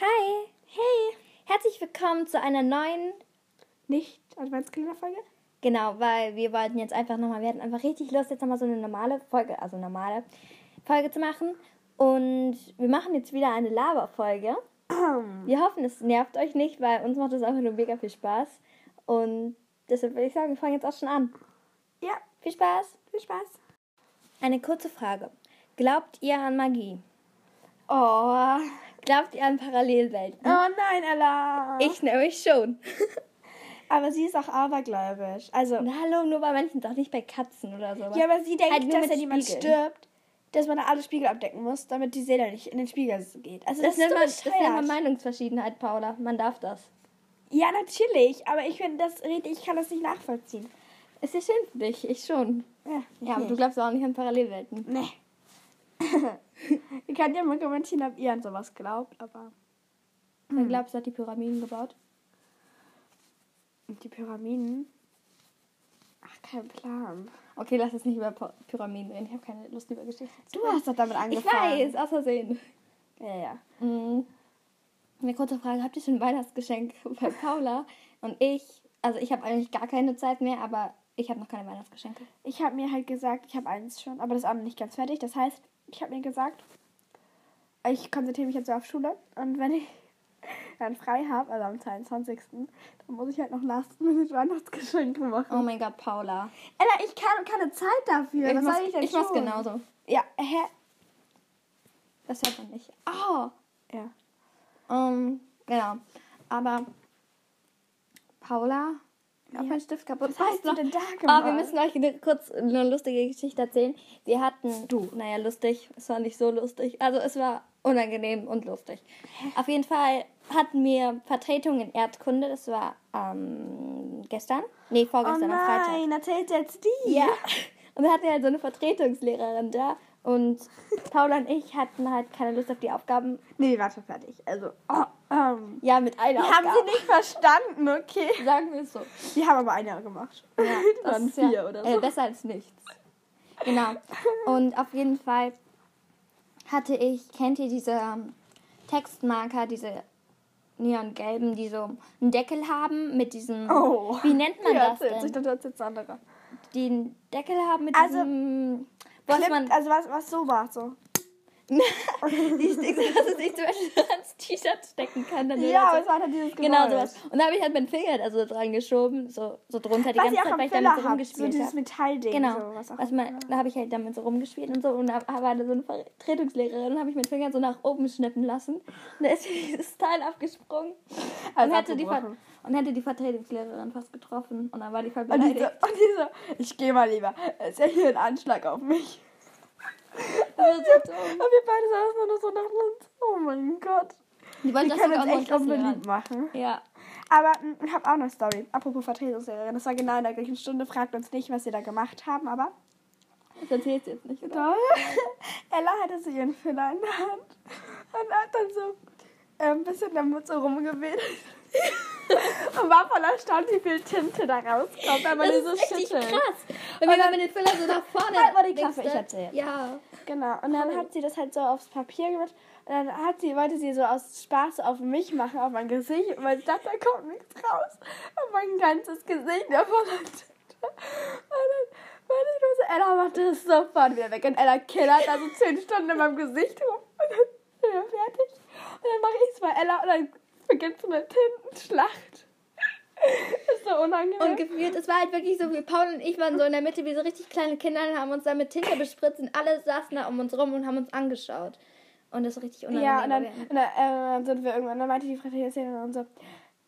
Hi, Hey, herzlich willkommen zu einer neuen, nicht Adventskalender-Folge? genau, weil wir wollten jetzt einfach nochmal, wir hatten einfach richtig Lust, jetzt nochmal so eine normale Folge, also normale Folge zu machen. Und wir machen jetzt wieder eine Lava-Folge. Wir hoffen, es nervt euch nicht, weil uns macht es einfach nur mega viel Spaß. Und deshalb würde ich sagen, wir fangen jetzt auch schon an. Ja, Viel Spaß! viel Spaß. Eine kurze Frage. Glaubt ihr an Magie? Oh, Glaubt ihr an Parallelwelten? oh nein, Ella. Ich nämlich schon. Aber sie ist auch abergläubisch. Also, Na, hallo, nur bei manchen, doch nicht bei Katzen oder so. ja, aber sie denkt, Halt dass wenn jemand stirbt, dass man da alle Spiegel abdecken muss, damit die Seele nicht in den Spiegel geht. Also, Das, das, nennt man, das nennt man. Meinungsverschiedenheit, Paula. Man darf das. Ja, natürlich, aber ich finde das, ich kann das nicht nachvollziehen. Ist ja schön für dich, ich schon. Ja, Ja, aber du glaubst auch nicht an Parallelwelten. Nee. Ihr könnt ja mal kommentieren, ob ihr an sowas glaubt, aber. Dann glaubst du, hat die Pyramiden gebaut? Und die Pyramiden? Ach, kein Plan. Okay, lass uns nicht über Pyramiden reden. Ich habe keine Lust über Geschichte zu Du hast doch damit Ich angefangen. weiß, aus Versehen. Ja, ja. Mhm. Eine kurze Frage, habt ihr schon ein Weihnachtsgeschenk bei Paula? Und ich, also ich habe eigentlich gar keine Zeit mehr, aber ich habe noch keine Weihnachtsgeschenke. Ich habe mir halt gesagt, ich habe eins schon, aber das noch nicht ganz fertig. Das heißt, ich habe mir gesagt, ich konzentriere mich jetzt auf Schule und wenn ich dann frei habe, also am 22., dann muss ich halt noch last minute Weihnachtsgeschenke machen. Oh mein Gott, Paula. Ella, ich kann keine Zeit dafür. ich Was mach's, soll ich denn ich mach's tun? genauso. Ja, hä? Das hört man nicht. Oh, Ja. Ähm, genau. Aber Paula, ich hab Ja. meinen Stift kaputt. Was hast du denn da Ah, gemacht? wir müssen euch eine, kurz eine lustige Geschichte erzählen. Wir hatten, du, naja, lustig. Es war nicht so lustig. Also es war unangenehm und lustig. Auf jeden Fall hatten wir Vertretung in Erdkunde. Das war ähm, gestern. Nee, Oh vorgestern am Freitag. nein, erzählt jetzt die. Ja. Und wir hatten halt so eine Vertretungslehrerin da. Und Paula und ich hatten halt keine Lust auf die Aufgaben. Nee, warte, fertig. Also, oh, ähm. Ja, mit einer Die Aufgabe. haben sie nicht verstanden, okay. Sagen wir es so. Die haben aber ein Jahr gemacht. Ja, Die das waren ist ja, vier oder Äh, so. besser als nichts. Genau. Und auf jeden Fall hatte ich, kennt ihr diese ähm, Textmarker, diese neongelben, die so einen Deckel haben mit diesem, Oh. wie nennt man Die das erzählt sich, denn? dann erzählt andere. Die einen Deckel haben mit Also, diesem, was Clip, man, also was, was so war, so. die Sticks, dass es sich zum Beispiel ans T-Shirt stecken kann. Dann Ja, aber es war halt dieses Genau Geräusch. sowas. Und da habe ich halt meinen Finger also dran geschoben, so, so drunter die Was ganze Zeit, weil ich damit so habt, so rumgespielt dieses habe. Metallding. Genau. So, was auch was man, da habe ich halt damit so rumgespielt und so. Und da war da so eine Vertretungslehrerin und habe ich meinen Finger so nach oben schnippen lassen. Und da ist dieses Teil abgesprungen. Also und, hätte die Ver. Und hätte die Vertretungslehrerin fast getroffen. Und dann war die voll Und die, beleidigt. so, und die so, ich gehe mal lieber. Es ist ja hier ein Anschlag auf mich. Das war so dumm. Und wir beide saßen nur so nach uns. Oh mein Gott. Die wollten Die das können uns echt unbeliebt machen. Ja. Aber mm, ich habe auch eine Story. Apropos Vertretungslehrerin. Das war genau in der gleichen Stunde. Fragt uns nicht, was sie da gemacht haben, aber. Das erzählst du jetzt nicht, oder? Ella hatte so ihren Füller in der Hand und hat dann so äh, ein bisschen damit so rumgewedelt. und war voll erstaunt, wie viel Tinte da rauskommt, wenn man Das die so ist richtig schüttelt. krass. Und wenn man den Füller so nach vorne... Halt mal die Klappe, ich äh, erzähl. Ja. Genau. Und dann hat sie das halt so aufs Papier gemacht. Und dann hat sie, wollte sie so aus Spaß auf mich machen, auf mein Gesicht. Und ich dachte, da kommt nichts raus. Und mein ganzes Gesicht voller Tinte. Und dann war ich nur so, Ella macht das sofort wieder weg. Und Ella killert also zehn Stunden in meinem Gesicht rum. Und dann sind wir fertig. Und dann mache ich es bei Ella und dann beginnt so eine Tintenschlacht. Das ist so unangenehm. Und gefühlt, es war halt wirklich so, wie Paul und ich waren so in der Mitte wie so richtig kleine Kinder und haben uns da mit Tinte bespritzt und alle saßen da um uns rum und haben uns angeschaut. Und das ist richtig unangenehm. Ja, und dann, und dann äh, sind wir irgendwann, dann meinte die Fraternität und so,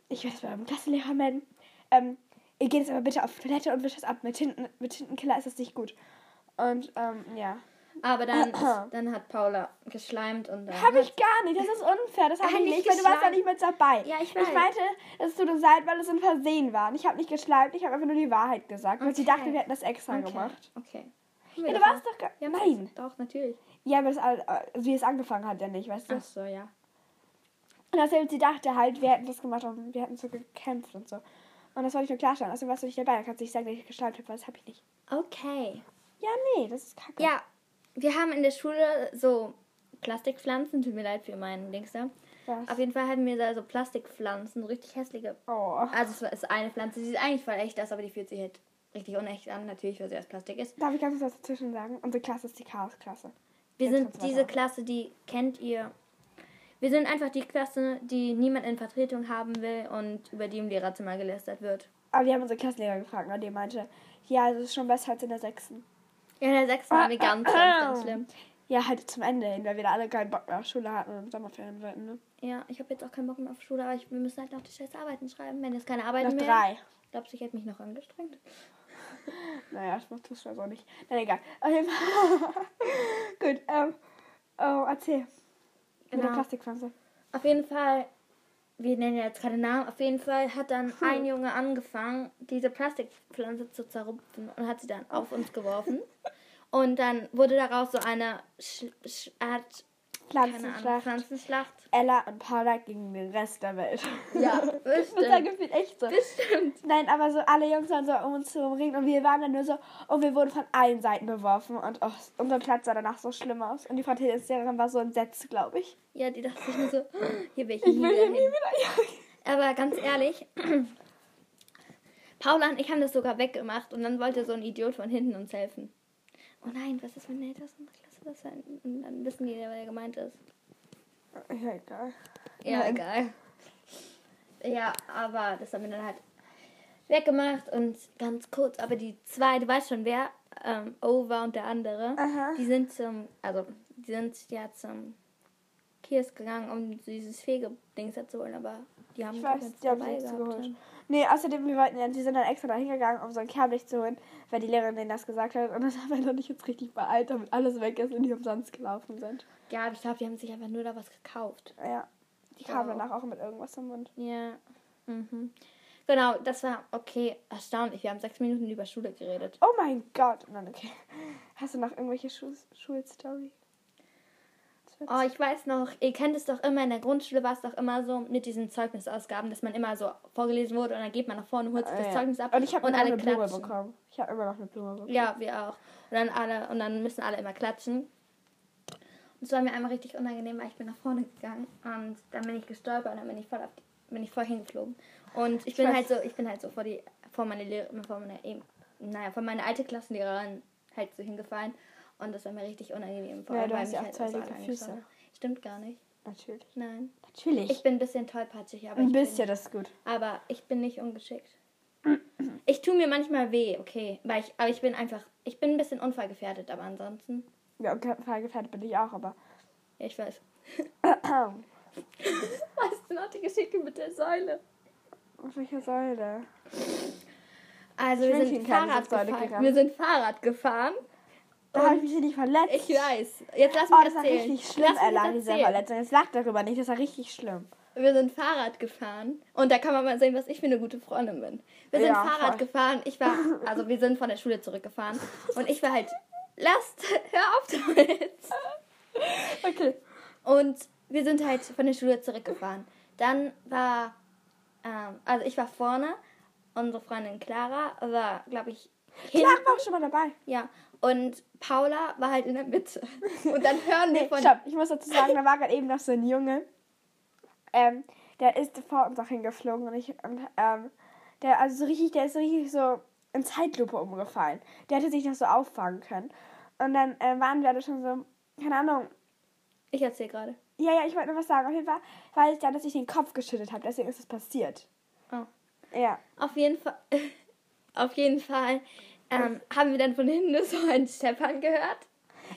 ich werde es bei eurem Klassenlehrer melden. Ähm, ihr geht jetzt aber bitte auf Toilette und wischt das ab. Mit, Tinten, mit Tintenkiller ist das nicht gut. Und ähm, ja. Aber dann, dann hat Paula geschleimt und dann. Habe ich gar nicht, das ist unfair. Das habe ich nicht, weil du warst ja nicht mit dabei. Ja, ich Ich weiß. meinte, es tut uns leid, weil es ein Versehen war. Und ich habe nicht geschleimt, ich habe einfach nur die Wahrheit gesagt. Weil sie dachte, wir hätten das extra okay. gemacht. Okay. Ja, du warst doch gar... Ja, Nein. Doch, natürlich. Ja, aber das, all- äh, wie es angefangen hat, ja nicht, weißt du? Ach so, ja. Und deshalb, sie dachte halt, wir hätten das gemacht und wir hätten so gekämpft und so. Und das wollte ich nur klarstellen. Also warst du nicht dabei. Dann kannst du nicht sagen, dass ich gestaltet habe, weil das habe ich nicht. Okay. Ja, nee, das ist kacke. Ja, wir haben in der Schule so Plastikpflanzen, tut mir leid für meinen Dings da. Was? Auf jeden Fall hatten wir da so Plastikpflanzen, so richtig hässliche. Oh. Also es ist eine Pflanze, die sieht eigentlich voll echt aus, aber die fühlt sich halt richtig unecht an, natürlich, weil sie aus Plastik ist. Darf ich ganz kurz was dazwischen sagen? Unsere Klasse ist die Chaosklasse. Wir Jetzt sind diese. Klasse, die kennt ihr. Wir sind einfach die Klasse, die niemand in Vertretung haben will und über die im Lehrerzimmer gelästert wird. Aber wir haben unsere Klassenlehrer gefragt und die meinte, ja, das ist schon besser als in der sechsten. Ja, der sechsten waren wir ganz, ganz, ganz schlimm. Ja, halt zum Ende hin, weil wir da alle keinen Bock mehr auf Schule hatten und Sommerferien wollten, ne? Ja, ich habe jetzt auch keinen Bock mehr auf Schule, aber ich, wir müssen halt noch die scheiß Arbeiten schreiben. Wenn jetzt keine Arbeiten Noch mehr. drei. Glaubst du, ich hätte mich noch angestrengt? Naja, das tust du also nicht. Na egal. Auf jeden Fall. Gut, ähm. Oh, erzähl. Mit der Genau. Plastikpflanze. Auf jeden Fall, wir nennen ja jetzt keine Namen, auf jeden Fall hat dann ein Junge angefangen, diese Plastikpflanze zu zerrupfen und hat sie dann auf uns geworfen. Und dann wurde daraus so eine Art, Pflanzenschlacht. Pflanzenschlacht. Ella und Paula gegen den Rest der Welt. Ja, Das war bestimmt. gefühlt echt so. Bestimmt. Nein, aber so alle Jungs waren so um uns zu umringen und wir waren dann nur so und wir wurden von allen Seiten beworfen und oh, unser Platz sah danach so schlimm aus. Und die Frau Tennislehrerin war so entsetzt, glaube ich. Ja, die dachte sich nur so, hier will ich, Ich nie will wieder hier nie wieder. Ja. Aber ganz ehrlich, Paula und ich haben das sogar weggemacht und dann wollte so ein Idiot von hinten uns helfen. Oh nein, was ist, wenn der unserer Klasse das sein? Und dann wissen die, wer gemeint ist. Ja, egal. Ja, Nein. egal. Ja, aber das haben wir dann halt weggemacht und ganz kurz, aber die zwei, du weißt schon wer, ähm, Over und der andere, Aha. die sind zum, also die sind ja zum Kiosk gegangen, um dieses Fegebdings zu holen, aber die haben Ich weiß, die haben nichts geholt. Nee, außerdem, wir wollten ja, die sind dann extra da hingegangen, um so ein Kerblicht zu holen, weil die Lehrerin denen das gesagt hat. Und das haben wir noch nicht jetzt richtig beeilt, damit alles weg ist und die umsonst gelaufen sind. Ja, ich glaube, die haben sich einfach nur da was gekauft. Ja. Die kamen Wow. danach auch mit irgendwas im Mund. Ja. Mhm. Genau, das war okay, erstaunlich. Wir haben sechs Minuten über Schule geredet. Oh mein Gott. Nein, okay. Hast du noch irgendwelche Schul Schulstory? Wird- Oh, ich weiß noch, ihr kennt es doch immer, in der Grundschule war es doch immer so mit diesen Zeugnisausgaben, dass man immer so vorgelesen wurde und dann geht man nach vorne, holt sich Ah, das ja. Zeugnis ab Und ich habe und immer noch alle eine Blume klatschen. bekommen. Ich habe immer noch eine Blume bekommen. Ja, wir auch. Und dann alle und dann müssen alle immer klatschen. Und es war mir einmal richtig unangenehm, weil ich bin nach vorne gegangen und dann bin ich gestolpert und dann bin ich voll auf die, bin ich voll hingeflogen. Und ich bin weiß. halt so, ich bin halt so vor die vor meine Lehrerin, vor meine eben, naja, vor meine alte Klassenlehrerin halt so hingefallen und das war mir richtig unangenehm. Vor Ja, allem, du weil hast ja mich auch zwei Füße. Stimmt gar nicht. Natürlich. Nein. Natürlich. Ich bin ein bisschen tollpatschig, aber ein ich bisschen, bin, das ist gut. aber ich bin nicht ungeschickt. Ich tue mir manchmal weh, okay, weil ich, aber ich bin einfach, ich bin ein bisschen unfallgefährdet, aber ansonsten, Ja, und gefährdet bin ich auch, aber. ja, ich weiß. Weißt du noch die Geschichte mit der Säule? Auf welcher Säule? Also Ich wir sind Fahrrad gefahren. Wir sind Fahrrad gefahren. Da habe ich mich nicht verletzt. Ich weiß. Jetzt lass mich Oh, das war erzählen. richtig schlimm, Ella, diese. Verletzung. Jetzt lach darüber nicht, das war richtig schlimm. Wir sind Fahrrad gefahren und da kann man mal sehen, was ich für eine gute Freundin bin. Wir sind Ja, Fahrrad voll. gefahren. Ich war, also wir sind von der Schule zurückgefahren und ich war halt, lasst, hör auf damit. Okay. Und wir sind halt von der Schule zurückgefahren. Dann war, ähm, also ich war vorne, unsere Freundin Clara war, glaube ich, hinten. Klar, war auch schon mal dabei. Ja, und Paula war halt in der Mitte. Und dann hören wir Nee, von... stopp, ich muss dazu sagen, da war gerade eben noch so ein Junge. Ähm, der ist vor uns auch hingeflogen und ich, und, ähm, der, also so richtig, der ist so richtig so in Zeitlupe umgefallen. Der hätte sich noch so auffangen können. Und dann äh, waren wir alle schon so, keine Ahnung, Ich erzähle gerade. ja, ja, ich wollte nur was sagen. Auf jeden Fall weiß ich dann, dass ich den Kopf geschüttet habe, deswegen ist es passiert. Oh. Ja. Auf jeden Fall, auf jeden Fall ähm, haben wir dann von hinten so einen Steppern gehört.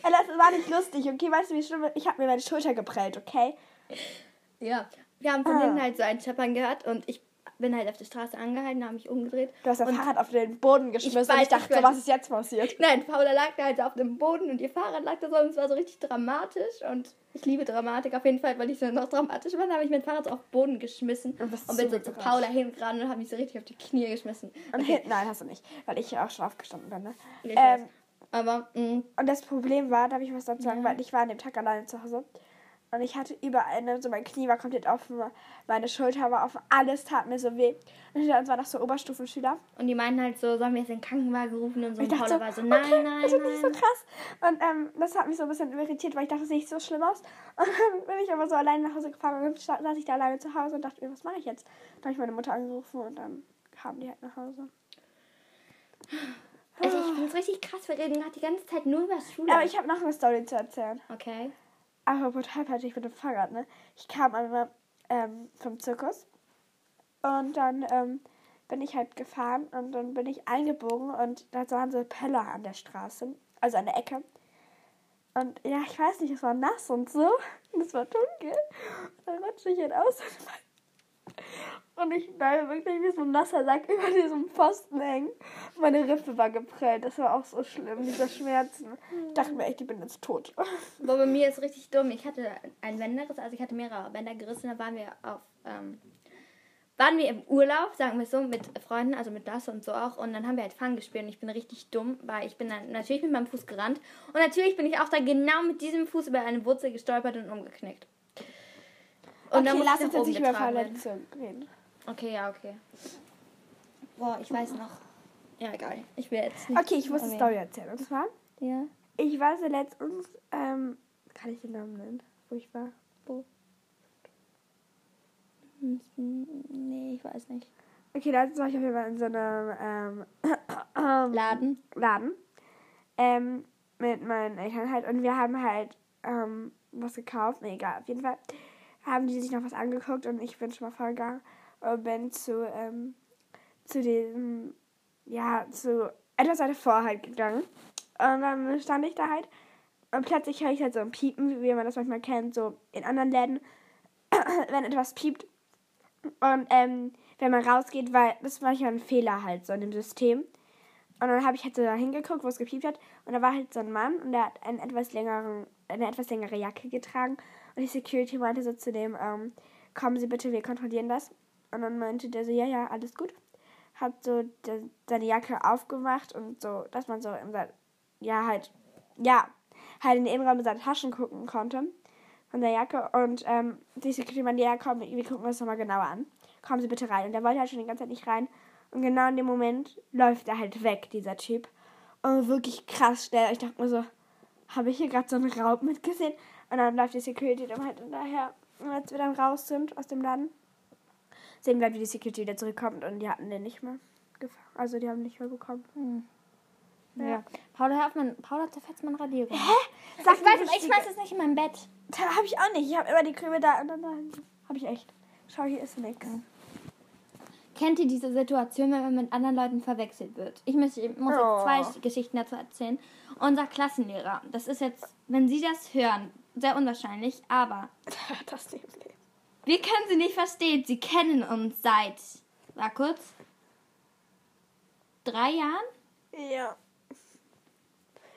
Ey, das war nicht lustig, okay? Weißt du, wie schlimm? Ich habe mir meine Schulter geprellt, okay? Ja. Wir haben von Ah. hinten halt so einen Steppern gehört und ich bin halt auf der Straße angehalten, habe mich umgedreht. Du hast das und Fahrrad auf den Boden geschmissen und weiß, ich dachte, ich so, was ist jetzt passiert? Nein, Paula lag da halt auf dem Boden und ihr Fahrrad lag da so und es war so richtig dramatisch und ich liebe Dramatik auf jeden Fall, weil ich so noch dramatisch war, habe ich mein Fahrrad so auf den Boden geschmissen Und und bin so zu. Paula hingerannt und habe mich so richtig auf die Knie geschmissen. Und Okay, nein, hast du nicht, weil ich ja auch schon aufgestanden bin, ne? ich Ähm, weiß. aber mm, mh, und das Problem war, darf ich was dazu sagen, Ja. weil ich war an dem Tag alleine zu Hause. Und ich hatte überall, ne, so mein Knie war komplett offen, meine Schulter war offen, alles tat mir so weh. Und hinter uns war noch so Oberstufenschüler. Und die meinten halt so, sollen wir jetzt den Krankenwagen rufen? Und so. Und Paula so, war so, nein, okay, nein, das ist nein. nicht so krass. Und ähm, das hat mich so ein bisschen irritiert, weil ich dachte, das sieht so schlimm aus. Und dann bin ich aber so alleine nach Hause gefahren und dann saß ich da alleine zu Hause und dachte mir, was mache ich jetzt? Dann habe ich meine Mutter angerufen und dann kamen die halt nach Hause. Also ich finde es richtig krass, wir reden gerade die ganze Zeit nur über Schule. Aber ich habe noch eine Story zu erzählen. okay. Aber total ich mit dem Fahrrad, ne? Ich kam einmal ähm, vom Zirkus und dann ähm, bin ich halt gefahren und dann bin ich eingebogen und da waren so Pöller an der Straße, also an der Ecke. Und ja, ich weiß nicht, es war nass und so. Und es war dunkel. Und dann rutsche ich halt aus und ich bleibe wirklich wie so ein nasser Sack über diesem Pfosten hängen. Meine Rippe war geprellt. Das war auch so schlimm, dieser Schmerzen. Ich dachte mir echt, ich bin jetzt tot. Aber bei mir ist richtig dumm. Ich hatte ein Bänderriss, also ich hatte mehrere Bänder gerissen. Da waren wir auf, ähm, waren wir im Urlaub, sagen wir so, mit Freunden, also mit das und so auch. Und dann haben wir halt Fang gespielt und ich bin richtig dumm, weil ich bin dann natürlich mit meinem Fuß gerannt. Und natürlich bin ich auch da genau mit diesem Fuß über eine Wurzel gestolpert und umgeknickt. Und okay, muss lass uns jetzt nicht über. Verletzungen reden. Okay, ja, okay. Boah, ich weiß noch. Ja, egal. Ich will jetzt nicht. Okay, ich muss eine. Story erzählen. Und zwar, Ja. ich war so letztens, ähm, kann ich den Namen nennen, wo ich war? Wo? Nee, ich weiß nicht. Okay, letztens war ich auf jeden Fall in so einem ähm, Laden. Laden ähm, mit meinen Eltern halt und wir haben halt ähm, was gekauft. Nee, egal, auf jeden Fall haben die sich noch was angeguckt und ich bin schon mal vorgegangen und bin zu, ähm, zu diesem, ja, zu etwas weiter vor halt gegangen. Und dann stand ich da halt und plötzlich höre ich halt so ein Piepen, wie man das manchmal kennt, so in anderen Läden, wenn etwas piept. Und ähm, wenn man rausgeht, weil das ist manchmal ein Fehler halt so in dem System. Und dann habe ich halt so da hingeguckt, wo es gepiept hat. Und da war halt so ein Mann und der hat einen etwas längeren, eine etwas längere Jacke getragen. Und die Security meinte so zu dem, ähm, kommen Sie bitte, wir kontrollieren das. Und dann meinte der so, ja, ja, alles gut. Hat so de, seine Jacke aufgemacht und so, dass man so sein, ja, halt, ja, halt in den Innenraum in seine Taschen gucken konnte. Von der Jacke. Und ähm, die Security meinte, ja, komm, wir gucken uns nochmal genauer an. Kommen Sie bitte rein. Und der wollte halt schon die ganze Zeit nicht rein. Und genau in dem Moment läuft er halt weg, dieser Typ. Und wirklich krass schnell. Ich dachte mir so, habe ich hier gerade so einen Raub mitgesehen? Und dann läuft die Security dann halt hinterher. Als wir dann raus sind aus dem Laden, sehen wir, wie die Security wieder zurückkommt. Und die hatten den nicht mehr gefangen. Also die haben nicht mehr bekommen. Ja. ja. Paula, hör auf, mein, Paula zerfetzt mein Radiergummi. Hä? Sag ich, weiß, ich schmeiß es nicht in mein Bett. Da habe ich auch nicht. Ich habe immer die Krümel da und dann habe ich echt. Schau, hier ist nichts. Kennt ihr diese Situation, wenn man mit anderen Leuten verwechselt wird? Ich muss, ich muss Oh. zwei Geschichten dazu erzählen. Unser Klassenlehrer, das ist jetzt, wenn Sie das hören, sehr unwahrscheinlich, aber Das Leben. Wir können Sie nicht verstehen. Sie kennen uns seit, war kurz, drei Jahren? Ja.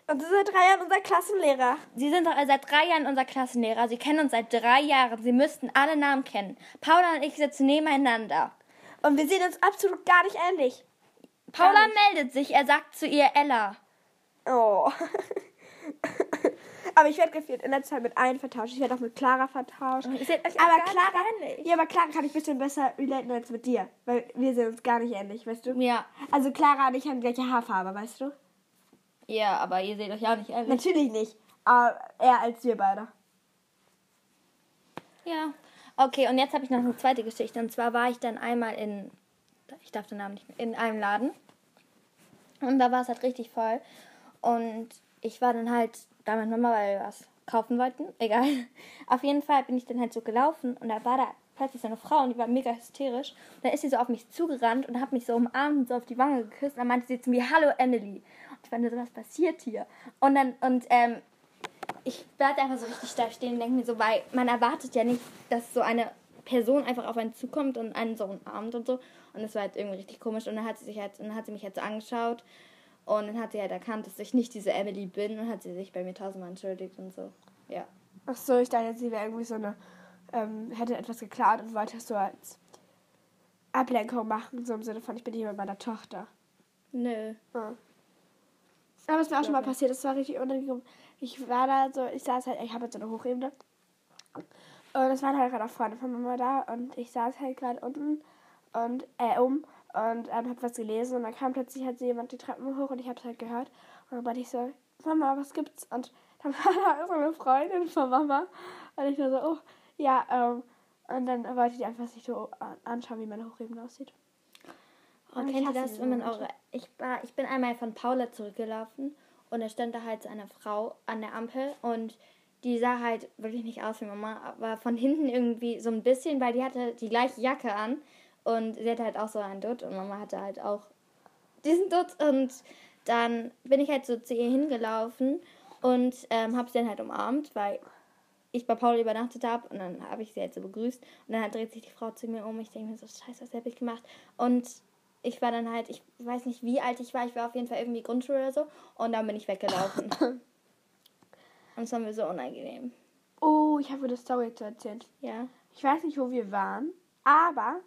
Und das ist seit drei Jahren unser Klassenlehrer. Sie sind doch seit drei Jahren unser Klassenlehrer. Sie kennen uns seit drei Jahren. Sie müssten alle Namen kennen. Paula und ich sitzen nebeneinander. Und wir sehen uns absolut gar nicht ähnlich. Paula Gar nicht. meldet sich. Er sagt zu ihr Ella. Oh. aber ich werde gefühlt in letzter Zeit mit allen vertauscht. Ich werde auch mit Clara vertauscht. Aber Clara, ähnlich. ja, aber Clara kann ich ein bisschen besser relaten als mit dir. Weil wir sehen uns gar nicht ähnlich, weißt du? Ja. Also Clara und ich haben die gleiche Haarfarbe, weißt du? Ja, aber ihr seht euch auch nicht ähnlich. Natürlich nicht. Aber eher als wir beide. Ja. Okay, und jetzt habe ich noch eine zweite Geschichte. Und zwar war ich dann einmal in, ich darf den Namen nicht mehr, in einem Laden. Und da war es halt richtig voll. Und ich war dann halt da mit Mama, weil wir was kaufen wollten. Egal. Auf jeden Fall bin ich dann halt so gelaufen und da war da plötzlich so eine Frau und die war mega hysterisch. Und da ist sie so auf mich zugerannt und hat mich so umarmt und so auf die Wange geküsst. Und dann meinte sie zu mir, hallo Emily. Und ich nur so, was passiert hier? Und dann, und ähm, ich bleibe einfach so richtig steif stehen und denke mir so, weil man erwartet ja nicht, dass so eine Person einfach auf einen zukommt und einen so umarmt und so. Und das war halt irgendwie richtig komisch. Und dann hat sie sich halt, und dann hat sie mich halt so angeschaut und dann hat sie halt erkannt, dass ich nicht diese Emily bin und hat sie sich bei mir tausendmal entschuldigt und so. Ja. Ach so, ich dachte, sie wäre irgendwie so eine, ähm, hätte etwas geklaut und wollte es so als Ablenkung machen, so im Sinne von, ich bin hier mit meiner Tochter. Nö. Ja. Aber es mir auch schon mal passiert, das war richtig unangenehm. Ich war da so, ich saß halt, ich habe jetzt so eine Hochebene. Und es waren halt gerade auch Freunde von Mama da und ich saß halt gerade unten und äh, um und ähm, hab was gelesen und dann kam plötzlich halt so jemand die Treppen hoch und ich hab's halt gehört und dann meinte ich so, Mama, was gibt's? Und dann war da so eine Freundin von Mama und ich war so, oh, ja, ähm, und dann wollte die einfach sich so anschauen, wie meine Hochebene aussieht. Oh, kennt ihr das, wenn man eure. Ich, war, ich bin einmal von Paula zurückgelaufen und da stand da halt so eine Frau an der Ampel und die sah halt wirklich nicht aus wie Mama, aber von hinten irgendwie so ein bisschen, weil die hatte die gleiche Jacke an und sie hatte halt auch so einen Dutt und Mama hatte halt auch diesen Dutt und dann bin ich halt so zu ihr hingelaufen und ähm, habe sie dann halt umarmt, weil ich bei Paul übernachtet habe und dann habe ich sie halt so begrüßt und dann dreht sich die Frau zu mir um. Ich denke mir so, scheiße, was habe ich gemacht? Und ich war dann halt, ich weiß nicht, wie alt ich war, ich war auf jeden Fall irgendwie Grundschule oder so und dann bin ich weggelaufen. und es war mir so unangenehm. Oh, ich habe eine Story zu erzählen. Ja. Ich weiß nicht, wo wir waren, aber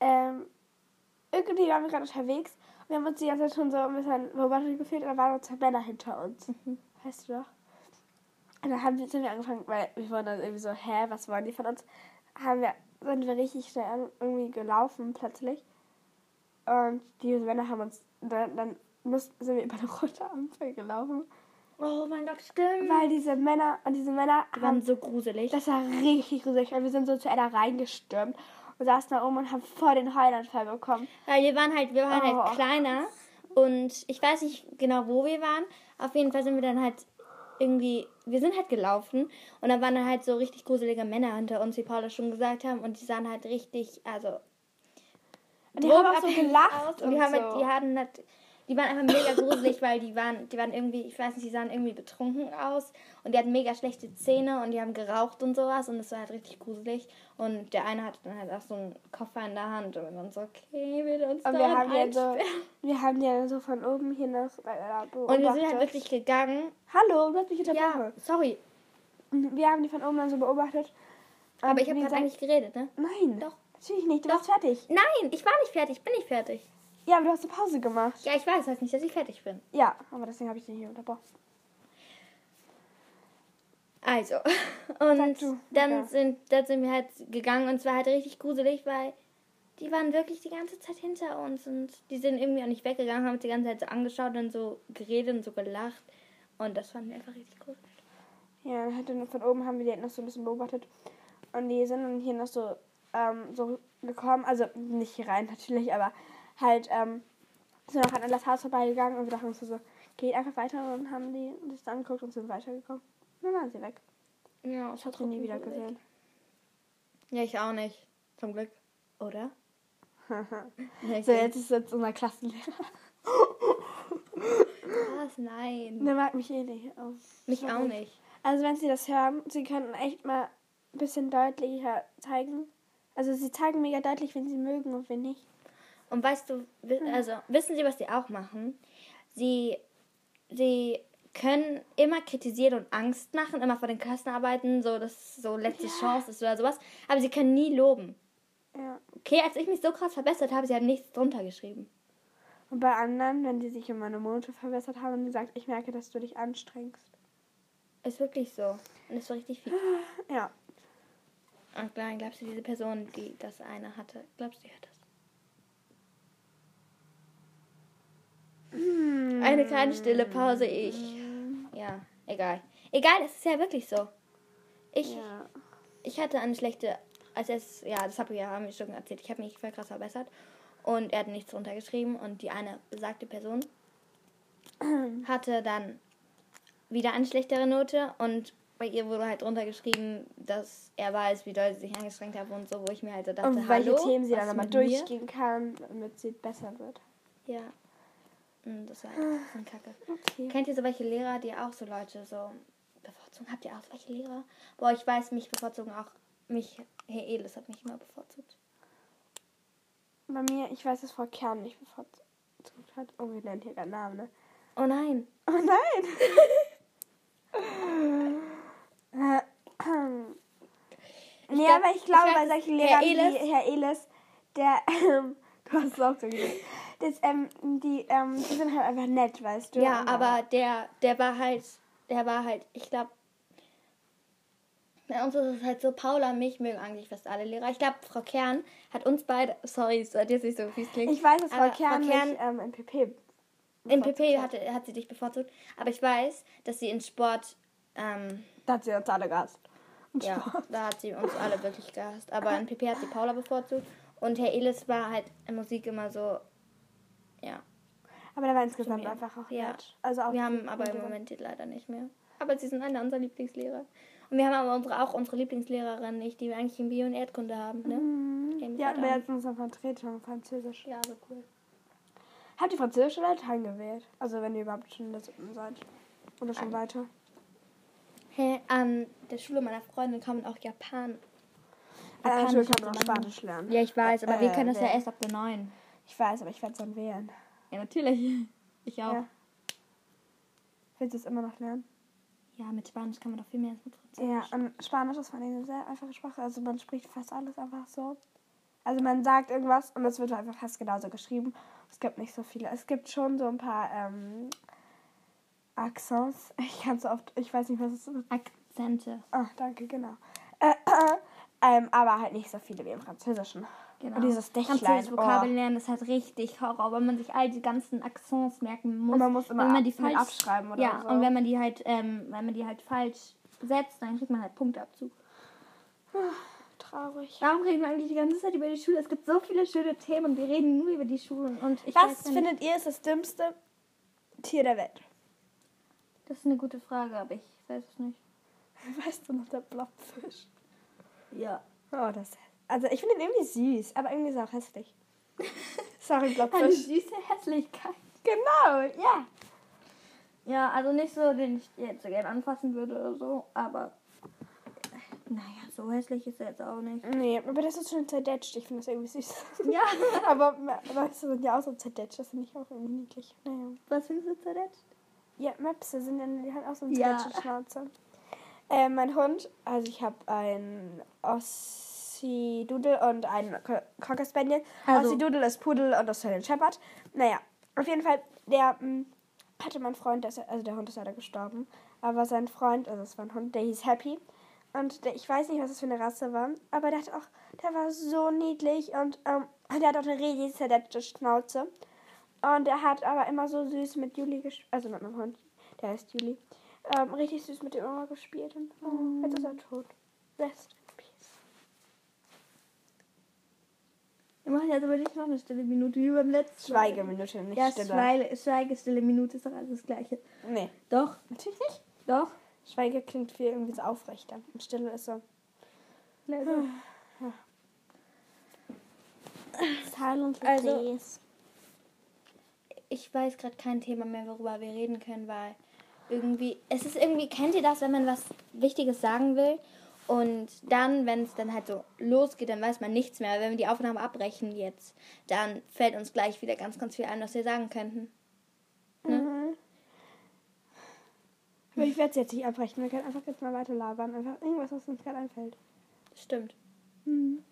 ähm, irgendwie waren wir gerade unterwegs und wir haben uns die ganze Zeit schon so ein bisschen beobachtet gefühlt und da waren zwei Männer hinter uns. Mhm. Weißt du doch? Und dann haben wir, sind wir angefangen, weil wir waren dann irgendwie so, hä, was wollen die von uns? Haben wir, sind wir richtig schnell irgendwie gelaufen plötzlich. Und die Männer haben uns, dann, dann mussten, sind wir über eine rote Ampel gelaufen. Oh mein Gott, stimmt. Weil diese Männer, und diese Männer die waren so gruselig. Das war richtig gruselig. Und wir sind so zu einer reingestürmt und saßen da oben und haben vor den Heulanfall bekommen. Ja, wir waren halt, wir waren halt oh. halt kleiner. Und ich weiß nicht genau, wo wir waren. Auf jeden Fall sind wir dann halt irgendwie, wir sind halt gelaufen und da waren dann halt so richtig gruselige Männer hinter uns, wie Paula schon gesagt haben, und die sahen halt richtig, also. Die haben auch so gelacht. Und, die, haben so. halt, die hatten halt, die waren einfach mega gruselig, weil die waren, die waren irgendwie, ich weiß nicht, die sahen irgendwie betrunken aus und die hatten mega schlechte Zähne und die haben geraucht und sowas und das war halt richtig gruselig. Und der eine hatte dann halt auch so einen Koffer in der Hand und wir waren so, okay, wir uns und wir haben ja so, wir haben ja so von oben hier nach äh, Und wir sind halt wirklich gegangen. Hallo, du hast mich unterbrochen. Ja, sorry. Wir haben die von oben dann so beobachtet. Aber ich habe gerade eigentlich geredet, ne? Nein. Doch. Natürlich nicht, du Doch. warst fertig. Nein, ich war nicht fertig, bin nicht fertig. Ja, aber du hast eine Pause gemacht. Ja, ich weiß, heißt nicht, dass ich fertig bin. Ja, aber deswegen habe ich dich hier unterbrochen. Also, und dann, ja. sind, dann sind wir halt gegangen und es war halt richtig gruselig, weil die waren wirklich die ganze Zeit hinter uns und die sind irgendwie auch nicht weggegangen, haben uns die ganze Zeit so angeschaut und so geredet und so gelacht. Und das fanden wir einfach richtig gruselig. Ja, dann von oben haben wir die halt noch so ein bisschen beobachtet. Und die sind dann hier noch so, ähm, so gekommen, also nicht hier rein natürlich, aber halt ähm, sind auch an das Haus vorbeigegangen und wir dachten uns so, geht einfach weiter und haben die sich dann angeguckt und sind weitergekommen. dann waren sie weg. Ja, ich hatte nie wieder gesehen. Ja, ich auch nicht. Zum Glück. Oder? okay. So, jetzt ist jetzt unser Klassenlehrer. Was? Nein. Der mag mich eh nicht. Oh, mich auch nicht. Also, wenn Sie das hören, Sie könnten echt mal ein bisschen deutlicher zeigen. Also, Sie zeigen mega deutlich, wenn Sie mögen und wenn nicht. Und weißt du, also wissen Sie, was die auch machen? Sie, sie können immer kritisieren und Angst machen, immer vor den Klassenarbeiten, so dass so letzte ja. Chance ist oder sowas. Aber sie können nie loben. Ja. Okay, als ich mich so krass verbessert habe, sie haben nichts drunter geschrieben. Und bei anderen, wenn die sich in meine Monate verbessert haben und gesagt, ich merke, dass du dich anstrengst. Ist wirklich so. Und ist so richtig viel. Ja. Und klar, glaubst du, diese Person, die das eine hatte, glaubst du, die hat das? Eine kleine stille Pause, ich. Ja, egal. Egal, es ist ja wirklich so. Ich, ja. ich hatte eine schlechte, also es, ja, das habe ich ja, haben wir schon erzählt. Ich habe mich voll krass verbessert und er hat nichts runtergeschrieben und die eine besagte Person hatte dann wieder eine schlechtere Note und bei ihr wurde halt runtergeschrieben, dass er weiß, wie doll sie sich angestrengt hat und so, wo ich mir halt so dachte, und welche Hallo, Themen sie dann nochmal durchgehen kann, damit sie besser wird. Ja, das war halt ein Kacke. Okay. Kennt ihr so welche Lehrer, die auch so Leute so bevorzugen? Habt ihr auch welche Lehrer? Boah, ich weiß, mich bevorzugen auch. Mich, Herr Elis hat mich immer bevorzugt. Bei mir, ich weiß, dass Frau Kern mich bevorzugt hat. Oh, wir nennen hier gerade Namen, ne? Oh nein. Oh nein! nee, glaub, aber ich glaube, ich bei solchen Lehrern Herr wie Herr Elis, der, ähm, du hast es auch so gesagt das, ähm, die, ähm, die sind halt einfach nett, weißt du? Ja, aber der, der war halt, der war halt, ich glaube, Bei uns ist es halt so, Paula und mich mögen eigentlich fast alle Lehrer. Ich glaube, Frau Kern hat uns beide, sorry, es hat jetzt nicht so fies klingt. Ich weiß, dass Frau Kern, Frau Kern mich ähm, in PP. in PP hatte, hat sie dich bevorzugt, aber ich weiß, dass sie in Sport, ähm, Da hat sie uns alle gehasst. Ja, Sport. da hat sie uns alle wirklich gehasst. Aber in PP hat sie Paula bevorzugt und Herr Elis war halt in Musik immer so, ja. Aber der war insgesamt mir. einfach auch Ja. nett. Also auch Wir haben aber im Moment die leider nicht mehr. Aber sie sind einer unserer Lieblingslehrer. Und wir haben aber unsere, auch unsere Lieblingslehrerin nicht, die wir eigentlich in Bio und Erdkunde haben, ne? Mhm. Ja, wir hatten unsere Vertretung Französisch. Ja, so cool. Habt ihr Französisch oder Latein gewählt? Also wenn ihr überhaupt schon in der siebten seid. Oder schon weiter. Hä, an der Schule meiner Freundin man auch Japan. An einer Japanisch Schule kann man auch Spanisch lernen. Ja, ich weiß, aber wir Äh, können das ja nee. erst ab der 9. Ich weiß, aber ich werde es dann wählen. Ja, natürlich. Ich auch. Ja. Willst du es immer noch lernen? Ja, mit Spanisch kann man doch viel mehr als mit Französisch. Ja, und Spanisch ist vor allem eine sehr einfache Sprache. Also man spricht fast alles einfach so. Also man sagt irgendwas und es wird einfach fast genauso geschrieben. Es gibt nicht so viele. Es gibt schon so ein paar ähm, Accents. Ich kann so oft, ich weiß nicht, was es ist. Akzente. Ah, danke, genau. Äh, äh, ähm, aber halt nicht so viele wie im Französischen. Genau. Und dieses Dächlein. Französisch Oh. Vokabeln lernen ist halt richtig Horror, weil man sich all die ganzen Accents merken muss. Und man muss immer wenn man die falsch abschreiben oder ja, so. und wenn man die halt, ähm, wenn man die halt falsch setzt, dann kriegt man halt Punktabzug. Traurig. Warum reden wir eigentlich die ganze Zeit über die Schule? Es gibt so viele schöne Themen und wir reden nur über die Schulen. Und ich Was weiß ja findet ihr ist das dümmste Tier der Welt? Das ist eine gute Frage, aber ich weiß es nicht. Weißt du noch, der Blobfisch? Ja. Oh, das Also ich finde ihn irgendwie süß, aber irgendwie ist er auch hässlich. Sorry, Eine Blobfisch. süße Hässlichkeit. genau, ja. Ja, also nicht so, den ich jetzt so gerne anfassen würde oder so, aber äh, naja, so hässlich ist er jetzt auch nicht. Nee, aber das ist schon zerdetscht. Ich finde das irgendwie süß. Ja. aber Leute sind ja auch so zerdetscht. Das finde ich auch irgendwie niedlich. Naja. Was findest du zuletzt? Ja, Möpse sind dann die halt auch so eine Ja. zerdetschte Schnauze. Äh, mein Hund, also ich habe einen Ossi-Doodle und einen Co- Cocker Spaniel. Also- Ossi-Doodle ist Pudel und Australian Shepherd. Naja, auf jeden Fall, der mh, hatte mein Freund, der also der Hund ist leider gestorben, aber sein Freund, also es war ein Hund, der hieß Happy. Und der, ich weiß nicht, was das für eine Rasse war, aber der hat auch, der war so niedlich und ähm, der hat auch eine richtig zerdetschte Schnauze. Und er hat aber immer so süß mit Juli gespielt, also mit meinem Hund, der heißt Juli, ähm, richtig süß mit dem immer gespielt. Und oh, jetzt ist er tot. Rest in peace. Wir machen jetzt aber nicht noch eine stille Minute wie beim letzten Mal. Schweigeminute, nicht Ja, Stille. Schweige, Schweige, stille Minute ist doch alles das Gleiche. Nee, Doch, natürlich nicht. doch. Schweige klingt viel irgendwie so aufrechter. Und Stille ist so. Also, Silent Also- please. ich weiß gerade kein Thema mehr, worüber wir reden können, weil irgendwie, es ist irgendwie, kennt ihr das, wenn man was Wichtiges sagen will und dann, wenn es dann halt so losgeht, dann weiß man nichts mehr. Wenn wir die Aufnahme abbrechen jetzt, dann fällt uns gleich wieder ganz, ganz viel ein, was wir sagen könnten. Mhm. Aber ich werde es jetzt nicht abbrechen. Wir können einfach jetzt mal weiter labern. Einfach irgendwas, was uns gerade einfällt. Stimmt. Mhm.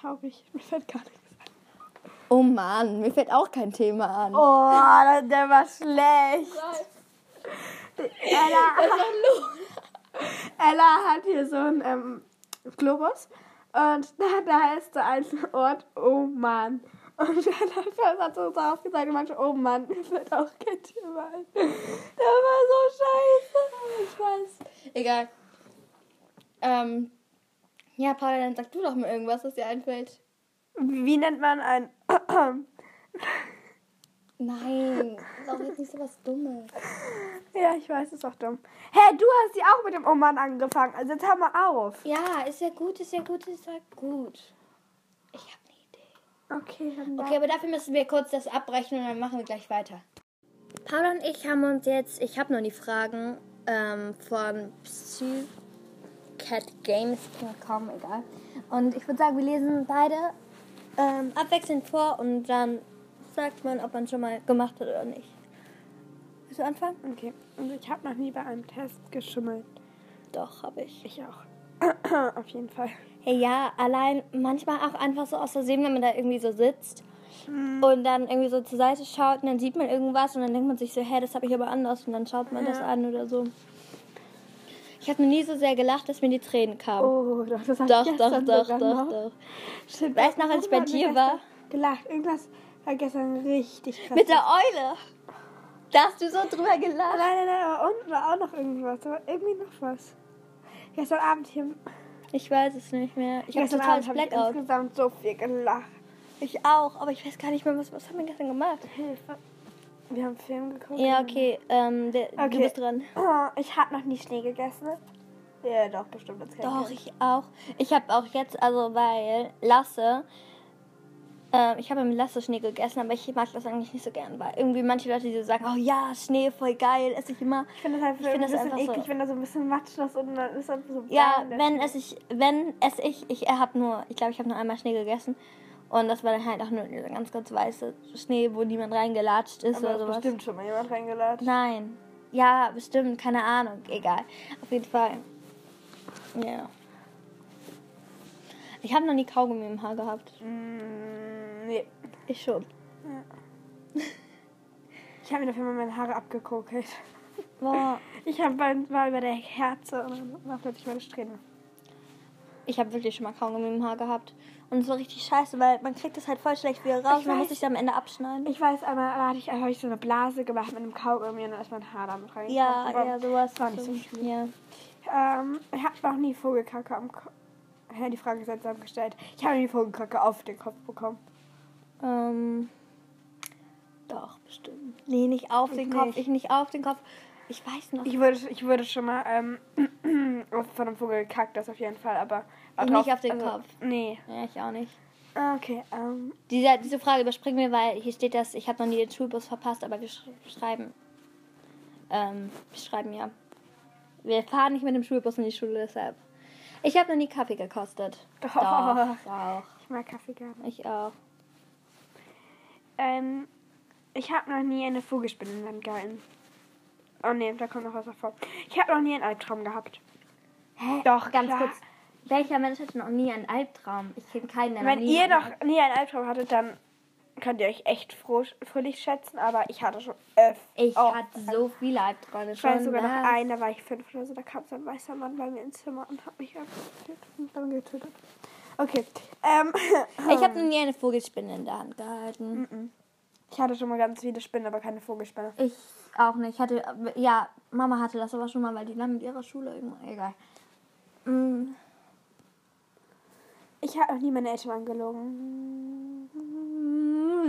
Traurig. Mir fällt gar nichts ein. Oh Mann, mir fällt auch kein Thema an. Oh, der war schlecht. Ella, Ella hat hier so einen ähm, Globus und da, da heißt so ein Ort, oh Mann. Und Ella hat so darauf gesagt und meinte, oh Mann, mir fällt auch Thema ein. Der war so scheiße. Ich weiß. Egal. Ähm, ja, Paula, dann sag du doch mal irgendwas, was dir einfällt. Wie nennt man ein... Nein, sag jetzt nicht so was Dummes. ja, ich weiß, ist auch dumm. Hä, du hast ja auch mit dem Mann angefangen. Also jetzt hör mal auf. Ja, ist ja gut, ist ja gut, ist ja gut. Ich habe eine Idee. Okay, dann Okay, aber dafür müssen wir kurz das abbrechen und dann machen wir gleich weiter. Paula und ich haben uns jetzt, ich habe nur die Fragen ähm, von psycatgames.com, egal. Und ich würde sagen, wir lesen beide ähm, abwechselnd vor und dann sagt man, ob man schon mal gemacht hat oder nicht. Willst du anfangen? Okay, also ich habe noch nie bei einem Test geschummelt. Doch, habe ich. Ich auch. Auf jeden Fall. Hey, ja, allein manchmal auch einfach so aus Versehen, wenn man da irgendwie so sitzt und dann irgendwie so zur Seite schaut und dann sieht man irgendwas und dann denkt man sich so, hä, das habe ich aber anders und dann schaut man das Ja. an oder so. Ich habe noch nie so sehr gelacht, dass mir die Tränen kamen. Oh, doch, das doch, doch, doch, doch, noch. doch. Stimmt, Weißt du noch, als ich bei dir war? Gelacht. Irgendwas war gestern richtig krass. Mit der Eule. Da hast du so drüber gelacht. Nein, nein, nein, aber unten war auch noch irgendwas. Da war irgendwie noch was. Gestern Abend hier. Ich weiß es nicht mehr. Ich habe totales Abend habe ich Blackout. insgesamt so viel gelacht. Ich auch, aber ich weiß gar nicht mehr, was, was haben wir gestern gemacht. Hilfe. Wir haben Film geguckt. Ja, okay, ähm, der, du Okay. bist dran. Oh, ich habe noch nie Schnee gegessen. Ja, doch, bestimmt. Doch, ich auch. Ich habe auch jetzt, also weil Lasse, ähm, ich habe mit Lasse Schnee gegessen, aber ich mag das eigentlich nicht so gern, weil irgendwie manche Leute, die so sagen, oh ja, Schnee, voll geil, esse ich immer. Ich finde das halt Ich finde ein das bisschen so- eklig, wenn da so ein bisschen Matsch ist und dann ist das so Ja, der wenn Schnee. es ich, wenn es ich, ich habe nur, ich glaube, ich habe nur einmal Schnee gegessen. Und das war dann halt auch nur dieser ganz, ganz weiße Schnee, wo niemand reingelatscht ist Aber oder sowas. bestimmt schon mal jemand reingeladen. Nein. Ja, bestimmt, keine Ahnung. Egal. Auf jeden Fall. Ja. Ich habe noch nie Kaugummi im Haar gehabt. Mm, nee. Ich schon. Ich habe mir dafür mal meine Haare abgekokelt. Boah. Ich hab, war, war über der Herze und dann war plötzlich meine Strähne. Ich habe wirklich schon mal Kaugummi im Haar gehabt. Und es war richtig scheiße, weil man kriegt das halt voll schlecht wieder raus. Ich Man weiß. muss sich am Ende abschneiden. Ich weiß einmal, hatte ich, hab ich so eine Blase gemacht mit einem Kaugummi und dann ist mein Haar damit rein. ja, ja, sowas. war nicht so schlimm. Ja. Ähm, ich habe noch nie Vogelkacke am Kopf. Ja, die Frage ist seltsam gestellt. Ich habe nie Vogelkacke auf den Kopf bekommen. Ähm, doch, bestimmt. Nee, nicht auf Ich den Kopf. nicht. Ich nicht auf den Kopf. Ich weiß noch. Ich würde, ich würde schon mal ähm, von einem Vogel gekackt, das auf jeden Fall, aber. aber Nicht auf den Kopf. Nee. ja, ich auch nicht. Ah, Okay, ähm. Diese, diese Frage überspringen wir, weil hier steht das, ich habe noch nie den Schulbus verpasst, aber wir sch schreiben. Ähm, wir schreiben ja. Wir fahren nicht mit dem Schulbus in die Schule, deshalb. Ich habe noch nie Kaffee gekostet. Doch. Doch, auch. Ich mag Kaffee gerne. Ich auch. Ähm, ich habe noch nie eine Vogelspinne in Hand gehalten. Oh nee, da kommt noch was davor. Ich habe noch nie einen Albtraum gehabt. Hä? Doch, ganz klar. kurz. Welcher Mensch hatte noch nie einen Albtraum? Ich kenne keinen, der noch Wenn nie ihr doch nie einen Albtraum hattet, dann könnt ihr euch echt froh, fröhlich schätzen, aber ich hatte schon öfter. Ich oft. hatte so viele Albträume Ich schon. weiß sogar noch was? einen, da war ich fünf oder so, da kam so ein weißer Mann bei mir ins Zimmer und hat mich abgetötet und dann getötet. Okay. Ähm, Ich habe noch nie eine Vogelspinne in der Hand gehalten. ich hatte schon mal ganz viele Spinnen, aber keine Vogelspinne. Ich auch nicht. Ich hatte, ja, Mama hatte das aber schon mal, weil die dann mit ihrer Schule irgendwo. Egal. Mm, Ich habe noch nie meine Eltern angelogen.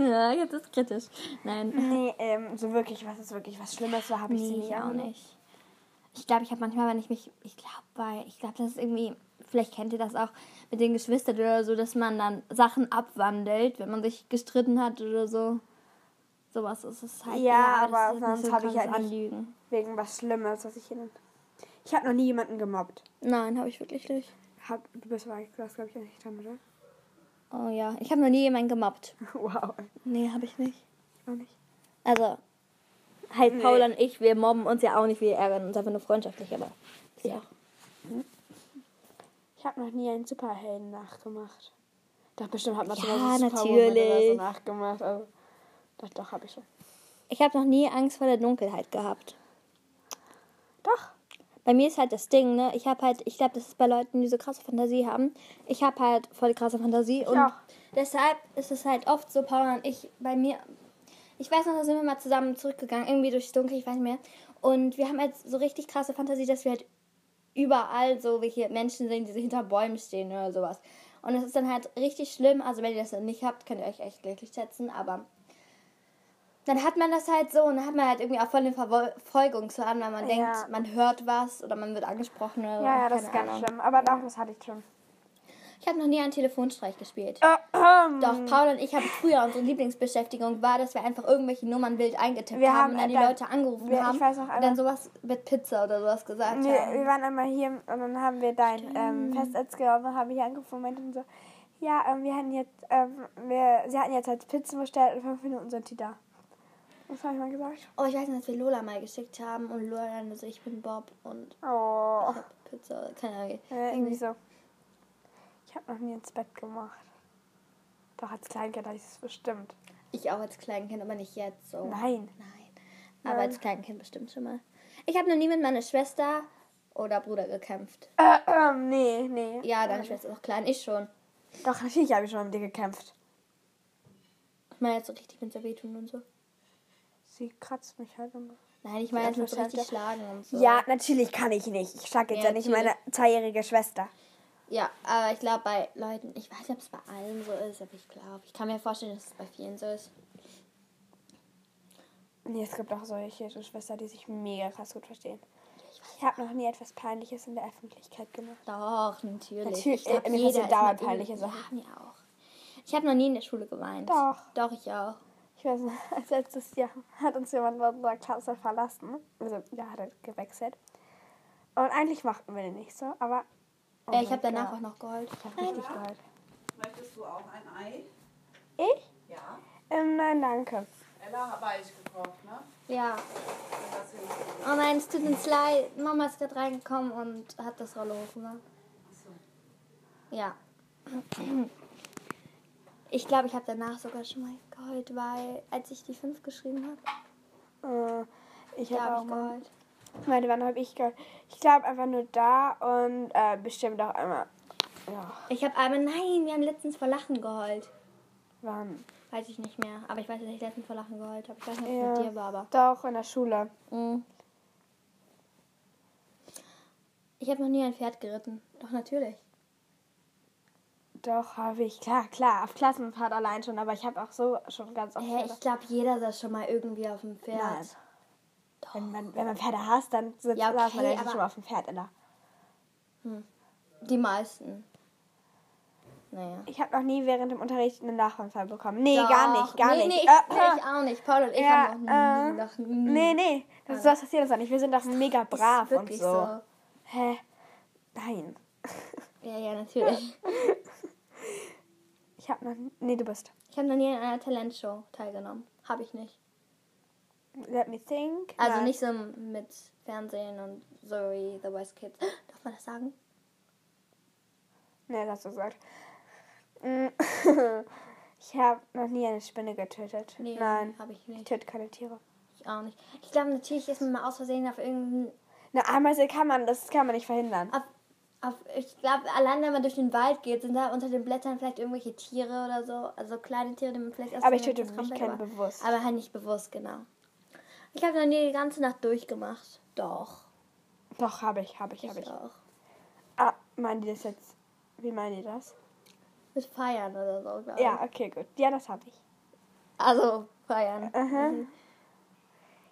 Ja, jetzt ist kritisch. Nein. Nee, ähm, so wirklich, was ist wirklich was Schlimmes, so habe ich sie Nee, nie ich auch nicht. Ich glaube, ich habe manchmal, wenn ich mich, ich glaube, weil, ich glaube, das ist irgendwie, vielleicht kennt ihr das auch mit den Geschwistern oder so, dass man dann Sachen abwandelt, wenn man sich gestritten hat oder so. Sowas ist es halt. Ja, das aber ist sonst so hab ich halt nicht- Anlügen. Wegen was Schlimmes, was ich ihnen. Ich habe noch nie jemanden gemobbt. Nein, habe ich wirklich nicht. Hab, du bist aber, das glaube ich, nicht dran, oder? Oh ja, ich habe noch nie jemanden gemobbt. Wow. Nee, habe ich nicht. Ich auch nicht. Also, halt Nee. Paul und ich, wir mobben uns ja auch nicht, wir ärgern uns einfach nur freundschaftlich, aber ja. Ich habe noch nie einen Superhelden nachgemacht. Doch, bestimmt hat man Ja, schon mal so Superwoman oder so natürlich. nachgemacht. Also, doch, doch, habe ich schon. Ich habe noch nie Angst vor der Dunkelheit gehabt. Doch. Bei mir ist halt das Ding, ne? Ich habe halt, ich glaube, das ist bei Leuten, die so krasse Fantasie haben. Ich habe halt voll die krasse Fantasie und auch. deshalb ist es halt oft so, Paul und ich, bei mir, ich weiß noch, da sind wir mal zusammen zurückgegangen, irgendwie durchs Dunkel, ich weiß nicht mehr. Und wir haben halt so richtig krasse Fantasie, dass wir halt überall so welche Menschen sehen, die so hinter Bäumen stehen oder sowas. Und es ist dann halt richtig schlimm. Also wenn ihr das dann nicht habt, könnt ihr euch echt glücklich schätzen. Aber dann hat man das halt so und dann hat man halt irgendwie auch voll den Verfolgungswahn, weil man Ja. denkt, man hört was oder man wird angesprochen oder so. Ja, ja, das ist ganz Ahnung. schlimm. Aber doch, das hatte ich schon. Ich habe noch nie einen Telefonstreich gespielt. Ähm, Doch, Paul und ich haben früher unsere Lieblingsbeschäftigung war, dass wir einfach irgendwelche Nummern wild eingetippt Wir haben, und dann die dann- Leute angerufen wir- haben noch und dann sowas mit Pizza oder sowas gesagt wir, haben. wir waren einmal hier und dann haben wir dein ähm, Festnetz genommen und haben hier angerufen und so, ja, ähm, wir hatten jetzt, ähm, wir, sie hatten jetzt halt Pizzen bestellt und fünf Minuten sind die da. Was habe ich mal gesagt? Oh, ich weiß nicht, dass wir Lola mal geschickt haben und Lola dann so, ich bin Bob und Oh. ich hab Pizza, keine Ahnung. Ja, irgendwie so. Ich habe noch nie ins Bett gemacht. Doch als Kleinkind hatte ich es bestimmt. Ich auch als Kleinkind, aber nicht jetzt so. Nein. Nein. Aber Nein. als Kleinkind bestimmt schon mal. Ich habe noch nie mit meiner Schwester oder Bruder gekämpft? Äh, ähm, nee, nee. Ja, deine Schwester ist noch klein. Ich schon. Doch, natürlich habe ich schon mit dir gekämpft. Ich meine jetzt so richtig mit so wehtun und so. Sie kratzt mich halt immer. Nein, ich meine jetzt mit so richtig schlagen und so. Ja, natürlich kann ich nicht. Ich schlage jetzt Ja, ja, nicht meine zweijährige Schwester. Ja, aber ich glaube bei Leuten, ich weiß nicht, ob es bei allen so ist, aber ich glaube, ich kann mir vorstellen, dass es bei vielen so ist. Nee, es gibt auch solche Schwestern, die sich mega krass gut verstehen. Ich habe noch nie etwas Peinliches in der Öffentlichkeit gemacht. Doch, natürlich. Natürlich, Ich glaub, äh, jeder dauernd peinliche Sachen. Ja, mir auch. Ich habe noch nie in der Schule geweint. Doch. Doch, ich auch. Ich weiß nicht, als letztes Jahr hat uns jemand aus unserer Klasse verlassen. Also, ja, hat er gewechselt. Und eigentlich machten wir den nicht so, aber. Oh äh, ich habe danach auch noch geheult. Ich habe richtig geheult. Möchtest du auch ein Ei? Ich? Ja. Ähm, nein, danke. Ella hat Weich gekocht, ne? Ja. Oh nein, es tut uns leid. Mama ist gerade reingekommen und hat das Rollo hochgemacht. Achso. Ja. Ich glaube, ich habe danach sogar schon mal geheult, weil als ich die 5 geschrieben habe, Äh, ich habe auch ich geheult. Warte, wann habe ich geheult? Ich glaube einfach nur da und äh, bestimmt auch einmal. Ja, Ich habe einmal, nein, wir haben letztens vor Lachen geheult. wann? Weiß ich nicht mehr. Aber ich weiß, dass ich letztens vor Lachen geheult habe. Ich weiß nicht, ob es Ja. mit dir war, aber. Doch, in der Schule. Mhm. Ich habe noch nie ein Pferd geritten. Doch, natürlich. Doch, habe ich. Klar, klar. Auf Klassenfahrt allein schon, aber ich habe auch so schon ganz oft. Hä, ich glaube, jeder saß schon mal irgendwie auf dem Pferd. Nein. Wenn, man, wenn man Pferde hasst, dann sitzt Ja, saß man okay, ja schon mal auf dem Pferd, Ella. Die meisten. Naja. Ich habe noch nie während dem Unterricht einen Nachanfall bekommen. Nee, Doch. gar nicht, gar nee, nicht. Nee, ich, Äh, äh. ich auch nicht. Paul und ich Ja, haben noch äh, nie nie. Nee, nee, das, sowas passiert uns auch nicht. Wir sind doch mega brav und wirklich so. Hä? Nein. Ja, ja, natürlich. Ich habe noch. Nee, du bist. Ich habe noch nie an einer Talentshow teilgenommen. Habe ich nicht. Let me think. Also nicht so mit Fernsehen und Zoe, The West Kids. Darf man das sagen? Nee, das hast du gesagt. Ich habe noch nie eine Spinne getötet. Nee, Nein, habe ich ich nicht. töte keine Tiere. Ich auch nicht. Ich glaube, natürlich ist man mal aus Versehen auf irgendeinen. Eine Ameise kann man, das kann man nicht verhindern. Auf, auf, ich glaube, allein wenn man durch den Wald geht, sind da unter den Blättern vielleicht irgendwelche Tiere oder so. Also kleine Tiere, die man vielleicht aus Aber ich töte mich kein bewusst. Aber halt nicht bewusst, genau. Ich habe noch nie die ganze Nacht durchgemacht. Doch. Doch, habe ich, habe ich, Ich habe ich. auch. Ah, meinen die das jetzt? Wie meinen die das? Mit Feiern oder so, glaube Ja, okay, gut. Ja, das habe ich. Also, feiern. Aha.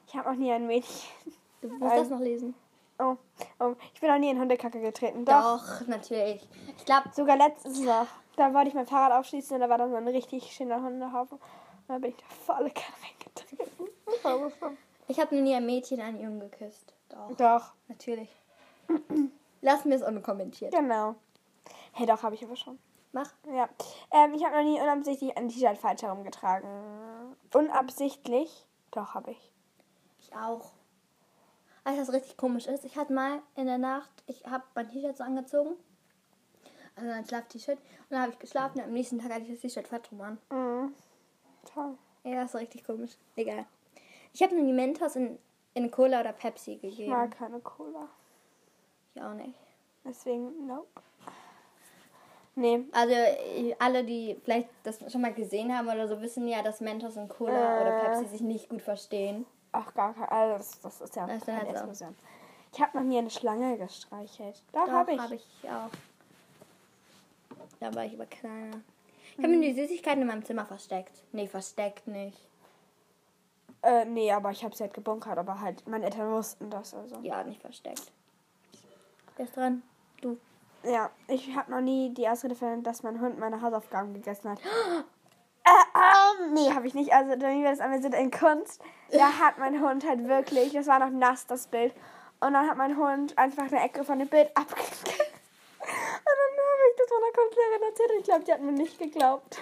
Ich habe auch nie ein Mädchen. Du musst das noch lesen. Oh, oh, ich bin auch nie in Hundekacke getreten. Doch. Doch, natürlich. Ich glaube, Sogar letztens noch. Da wollte ich mein Fahrrad aufschließen und da war da so ein richtig schöner Hundehaufen. Und da bin ich da volle Kanne reingetreten. So. ich habe noch nie ein Mädchen einen Jungen geküsst. Doch, Doch, natürlich. Lass mir es unkommentiert. genau. Hey, doch, habe ich aber schon. Mach. Ja. Ähm, ich habe noch nie unabsichtlich ein T-Shirt falsch herumgetragen. Unabsichtlich? Doch, habe ich. Ich auch. Weißt du, was richtig komisch ist? Ich hatte mal in der Nacht, ich habe mein T-Shirt so angezogen. Also ein Schlaf-T-Shirt. Und dann habe ich geschlafen und am nächsten Tag hatte ich das T-Shirt fett rum an. Mhm. Toll. Ja, das ist richtig komisch. Egal. Ich habe nur die Mentos in, in Cola oder Pepsi Ich gegeben. mag keine Cola. Ich auch nicht. Deswegen, nope. Nee. Also alle, die vielleicht das schon mal gesehen haben oder so, wissen ja, dass Mentos und Cola Äh. oder Pepsi sich nicht gut verstehen. Auch gar kein. Also, das, das ist ja Das ist eine halt. Ich habe noch nie eine Schlange gestreichelt. Doch, habe ich. Hab ich auch. Da war ich aber kleiner. Ich habe mir die Süßigkeiten in meinem Zimmer versteckt. Nee, versteckt nicht. Äh, nee, aber ich habe sie halt gebunkert. Aber halt, meine Eltern wussten das also. Ja, nicht versteckt. Wer ist dran? Du. Ja, ich habe noch nie die Ausrede verwendet, dass mein Hund meine Hausaufgaben gegessen hat. Äh, ähm, nee, habe ich nicht. Also, wie wir das einmal sind in Kunst, da hat mein Hund halt wirklich, das war noch nass, das Bild. Und dann hat mein Hund einfach eine Ecke von dem Bild abgekriegt. Und dann habe ich das meiner Kunstlehrerin erzählt und ich glaube, die hat mir nicht geglaubt.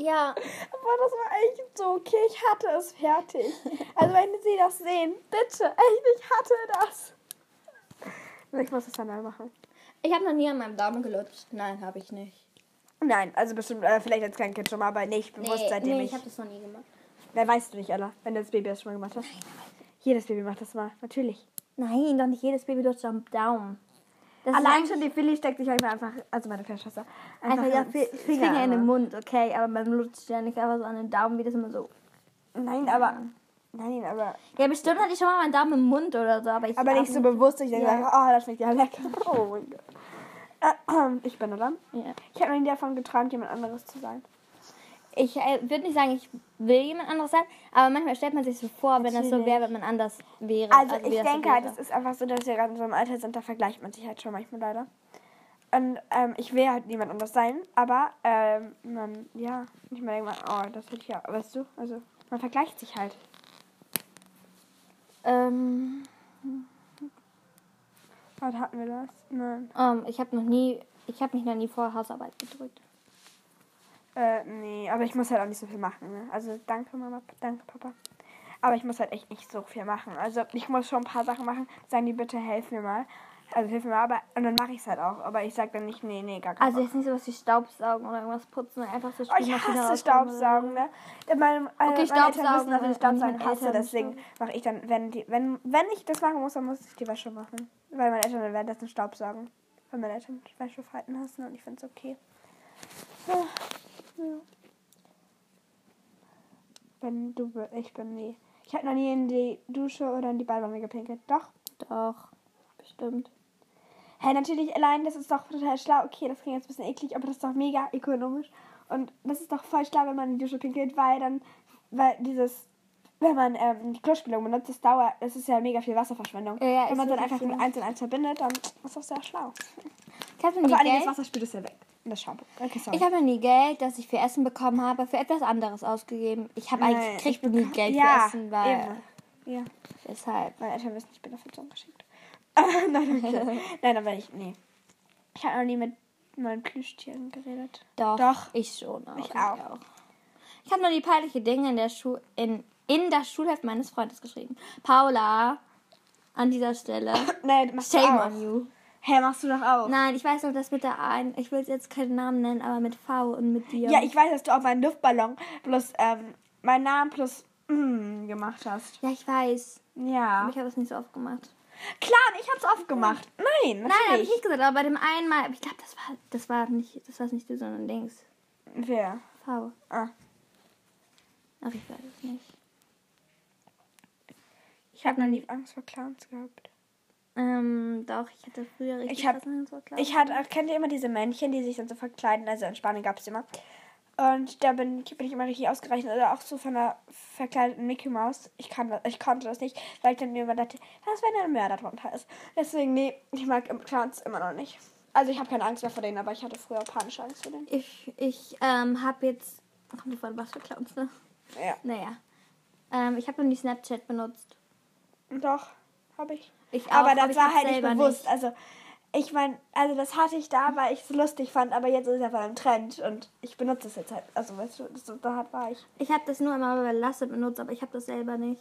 Ja, Aber das war echt so, okay, ich hatte es fertig. Also, wenn Sie das sehen, bitte, echt, ich hatte das. Ich muss es dann mal machen. ich habe noch nie an meinem Daumen gelutscht. Nein, habe ich nicht. Nein, also bestimmt, äh, vielleicht als Kleinkind schon mal, aber nicht bewusst Nee, seitdem nee, ich. ich habe das noch nie gemacht. Wer weißt du nicht, Ella, wenn du das Baby das schon mal gemacht hast? Jedes Baby macht das mal, natürlich. Nein, doch nicht jedes Baby lutscht am Daumen. Das Allein schon die Philly steckt sich manchmal einfach, also meine kleine Schwester, einfach, einfach ja, ins Fi- Finger, in den. Mund, okay, aber man lutscht ja nicht einfach so an den Daumen, wie das immer so. Nein, aber, nein, aber, Ja, bestimmt hatte ich schon mal meinen Daumen im Mund oder so, aber ich. aber nicht so bewusst, ich denke, Ja. oh, das schmeckt ja lecker. Oh mein Gott. Ich bin oder? Ja. Ich habe noch nie davon geträumt, jemand anderes zu sein. Ich äh, würde nicht sagen, ich will jemand anderes sein, aber manchmal stellt man sich so vor, wenn das so Natürlich. wäre, wenn man anders wäre. Also, wie ich denke halt, es ist einfach so, dass wir gerade in so einem Alter sind, da vergleicht man sich halt schon manchmal leider. Und ähm, ich will halt niemand anders sein, aber ähm, man, ja, ich meine, man, oh, das hätte ich ja, weißt du, also man vergleicht sich halt. Ähm, Was hatten wir das? Nein. ähm, ich habe noch nie, ich habe mich noch nie vor Hausarbeit gedrückt. Äh, nee, aber ich muss halt auch nicht so viel machen, ne? Also danke Mama, danke Papa. Aber ich muss halt echt nicht so viel machen. Also ich muss schon ein paar Sachen machen, sagen die bitte, helf mir mal. Also hilf mir mal, aber und dann mache ich es halt auch. Aber ich sag dann nicht, nee, nee, gar kein Also jetzt nicht sowas wie Staubsaugen oder irgendwas putzen, einfach so Oh, ich hasse Staubsaugen, ne? Meine, äh, Okay, meine Eltern Staubsaugen, wissen, dass ich Staubsaugen hasse, deswegen mache ich dann, wenn die, wenn, wenn ich das machen muss, dann muss ich die Wäsche machen. Weil meine Eltern dann währenddessen Staubsaugen. Weil meine Eltern Wäscheverhalten hassen und ich finde es okay. Ja. Ja. Wenn du, ich bin nie. Ich habe noch nie in die Dusche oder in die Badewanne gepinkelt. Doch. Doch, bestimmt. Hey, natürlich allein, das ist doch total schlau. Okay, das klingt jetzt ein bisschen eklig, aber das ist doch mega ökonomisch. Und das ist doch voll schlau, wenn man in die Dusche pinkelt, weil dann, weil dieses, wenn man ähm, die Klospülung benutzt, das dauert, das ist ja mega viel Wasserverschwendung. Ja, ja, wenn man dann einfach mit eins und eins verbindet, dann ist das sehr schlau. Nie vor allem das. Wasser spült es ja weg. Das Shampoo. Okay, sorry. Ich habe nie Geld, das ich für Essen bekommen habe, für etwas anderes ausgeben. Ich habe eigentlich krieg ich nie Geld ja, für Essen, weil eben. Ja, deshalb. meine Eltern wissen, ich bin dafür zusammengeschickt. Nein, okay. Nein, aber ich, nee. Ich habe noch nie mit meinen Plüschtieren geredet. Doch, Doch. ich schon auch. Ich auch. Ich habe nur die peinliche Dinge in der Schu in, in das Schulheft meines Freundes geschrieben. Paula, an dieser Stelle. Nein, machst du Shame auch. on you. Hä, machst du doch auch. Nein, ich weiß noch, dass mit der einen, ich will jetzt keinen Namen nennen, aber mit V und mit dir. Ja, ich weiß, dass du auf einen Luftballon plus ähm, meinen Namen plus mm, gemacht hast. Ja, ich weiß. Ja. Aber ich habe das nicht so oft gemacht. Klar, ich hab's oft gemacht. Nein, Nein, habe ich natürlich. nicht gesagt, aber bei dem einen Mal, ich glaube, das war, das war nicht, das war nicht du, sondern Dings. Wer? V. Ah. Ach, ich weiß es nicht. Ich habe noch nie Angst vor Clowns gehabt. Ähm, doch, ich hatte früher richtig Ich hab- Clowns. Ich hatte, kennt ihr immer diese Männchen, die sich dann so verkleiden? Also in Spanien gab es immer. Und da bin, bin ich immer richtig ausgerechnet. Oder auch so von einer verkleideten Mickey Mouse. Ich, kann, das- ich konnte das nicht, weil ich dann mir immer dachte, was, wenn da ein Mörder drunter ist? Deswegen, nee, ich mag Clowns immer noch nicht. Also ich habe keine Angst mehr vor denen, aber ich hatte früher panische Angst vor denen. Ich, ich ähm, habe jetzt. Kommt davon, was für Clowns, ne? Ja. Naja. Ähm, ich habe noch nie Snapchat benutzt. Doch, habe ich. Ich aber auch, das aber war halt nicht bewusst. nicht. Also, ich meine, also das hatte ich da, weil ich es lustig fand, aber jetzt ist es einfach im Trend und ich benutze es jetzt halt. Also, weißt du, das, da hat war ich. Ich habe das nur immer bei Lasse benutzt, aber ich habe das selber nicht.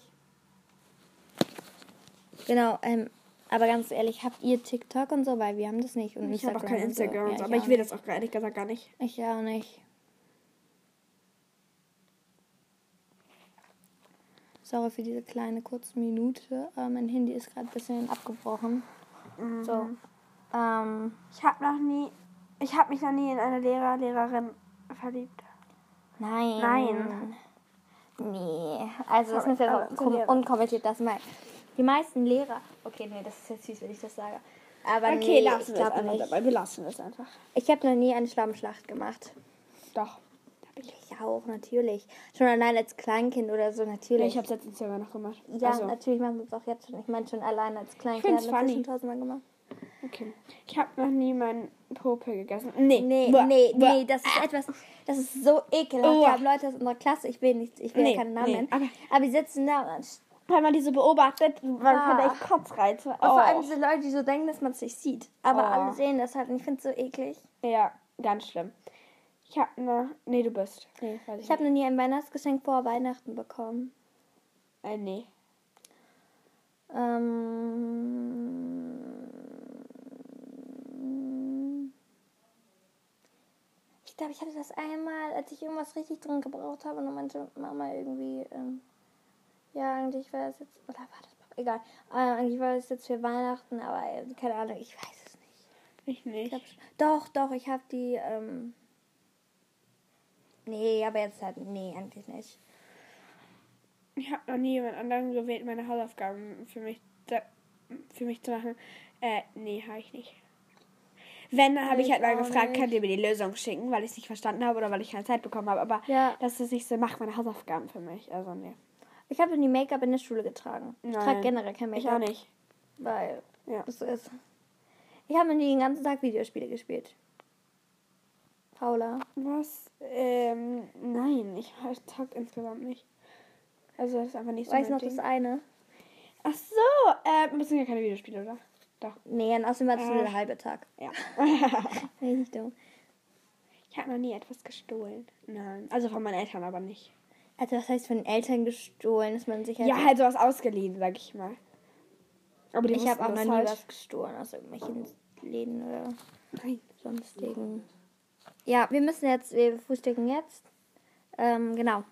Genau, ähm, aber ganz ehrlich, habt ihr TikTok und so? Weil wir haben das nicht. Und Ich habe auch kein Instagram und so, Ja, aber ich will das auch ehrlich gesagt gar nicht. nicht. Ich auch nicht. Sorry für diese kleine kurze Minute. aber mein Handy ist gerade ein bisschen abgebrochen. So. Ähm, Ich habe noch nie, ich habe mich noch nie in eine Lehrer, Lehrerin verliebt. nein. Nein. Nee. Also das Sorry, ist zu kom- Lehrer. unkommentiert, dass mal die meisten Lehrer. Okay, nee, das ist jetzt süß, wenn ich das sage. Aber Okay, nee, lassen ich wir es einfach dabei. Wir lassen es einfach. Ich habe noch nie eine Schlammschlacht gemacht. Doch. Ich auch, natürlich. Schon allein als Kleinkind oder so, natürlich. Ich habe es letztens sogar noch gemacht. ja, also, natürlich machen wir es auch jetzt schon. Ich meine schon allein als Kleinkind. haben wir schon tausendmal gemacht. okay. Ich habe noch nie meinen Popel gegessen. Nee. Nee, Buah, nee, buah. nee, das ist etwas, das ist so ekelhaft. Uah. Wir haben Leute aus unserer Klasse, ich will nicht, ich will Nee, ja keinen Namen nee, nennen, aber- aber die sitzen da und, Wenn man die so beobachtet, man Ah. kann echt Kotzreize. und vor allem Oh. diese Leute, die so denken, dass man es nicht sieht. Aber Oh. alle sehen das halt und ich finde es so eklig. Ja, ganz schlimm. Ich habe ne. Nee, du bist. Nee, weiß ich, Ich habe noch nie ein Weihnachtsgeschenk vor Weihnachten bekommen. Äh, nee. Ähm, ich glaube, ich hatte das einmal, als ich irgendwas richtig drin gebraucht habe und meinte Mama irgendwie, ähm, ja, eigentlich wäre das jetzt, oder war das egal. Äh, eigentlich war es jetzt für Weihnachten, aber äh, keine Ahnung, ich weiß es nicht. Ich nicht. Ich glaub, doch, doch, ich habe die, ähm, nee, aber jetzt halt, nee, eigentlich nicht. Ich habe noch nie jemand anderen gewählt, meine Hausaufgaben für mich, da, für mich zu machen. Äh, nee, habe ich nicht. Wenn, dann habe ich Ich halt mal gefragt, nicht. könnt ihr mir die Lösung schicken, weil ich es nicht verstanden habe oder weil ich keine Zeit bekommen habe. Aber Ja. das ist nicht so, macht meine Hausaufgaben für mich. Also, nee. Ich habe nie Make-up in der Schule getragen. Ich Nein. trage generell kein Ich Make-up. auch nicht. Weil Ja. das so ist. Ich habe nie den ganzen Tag Videospiele gespielt. Paula. Was? Ähm, nein, ich zock insgesamt nicht. Also, das ist einfach nicht so Weiß noch das Ding. eine? Ach so, äh, das sind ja keine Videospiele, oder? Doch. Nee, und außerdem war das nur Äh. der halbe Tag. Ja. Richtig dumm. ich habe noch nie etwas gestohlen. Nein. Also von meinen Eltern aber nicht. Also was heißt von den Eltern gestohlen, dass man sich halt... Ja, halt sowas ausgeliehen, sag ich mal. Aber die ich habe auch noch das nie halt. was gestohlen aus irgendwelchen Läden oder Nein. sonstigen. Ja, wir müssen jetzt, wir frühstücken jetzt. Ähm, genau.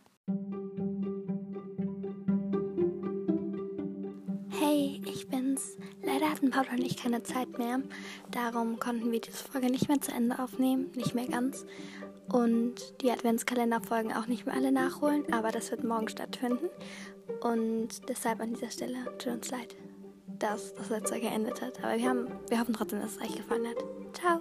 Hey, ich bin's. Leider hatten Paula und ich keine Zeit mehr. Darum konnten wir diese Folge nicht mehr zu Ende aufnehmen. Nicht mehr ganz. Und die Adventskalenderfolgen auch nicht mehr alle nachholen. Aber das wird morgen stattfinden. Und deshalb an dieser Stelle tut uns leid, dass das jetzt so geendet hat. Aber wir, haben, wir hoffen trotzdem, dass es euch gefallen hat. Ciao.